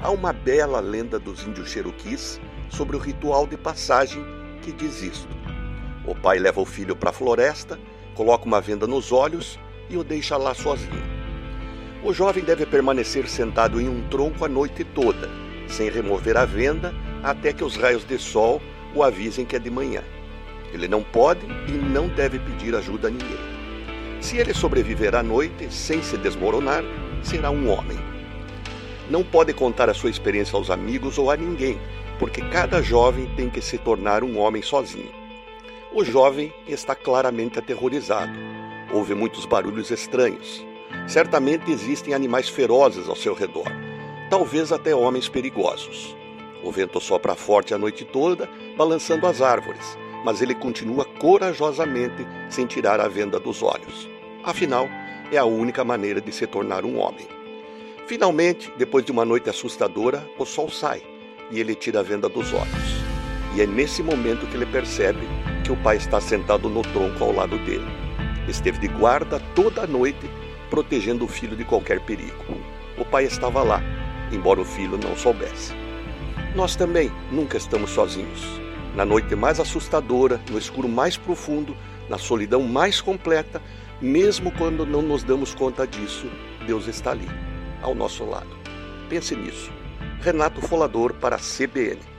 Há uma bela lenda dos índios Cherokees sobre o ritual de passagem que diz isto. O pai leva o filho para a floresta, coloca uma venda nos olhos e o deixa lá sozinho. O jovem deve permanecer sentado em um tronco a noite toda, sem remover a venda, até que os raios de sol o avisem que é de manhã. Ele não pode e não deve pedir ajuda a ninguém. Se ele sobreviver à noite sem se desmoronar, será um homem. Não pode contar a sua experiência aos amigos ou a ninguém, porque cada jovem tem que se tornar um homem sozinho. O jovem está claramente aterrorizado. Ouve muitos barulhos estranhos. Certamente existem animais ferozes ao seu redor, talvez até homens perigosos. O vento sopra forte a noite toda, balançando as árvores, mas ele continua corajosamente sem tirar a venda dos olhos. Afinal, é a única maneira de se tornar um homem. Finalmente, depois de uma noite assustadora, o sol sai e ele tira a venda dos olhos. E é nesse momento que ele percebe que o pai está sentado no tronco ao lado dele. Esteve de guarda toda a noite, protegendo o filho de qualquer perigo. O pai estava lá, embora o filho não soubesse. Nós também nunca estamos sozinhos. Na noite mais assustadora, no escuro mais profundo, na solidão mais completa, mesmo quando não nos damos conta disso, Deus está ali, ao nosso lado. Pense nisso. Renato Folador para a CBN.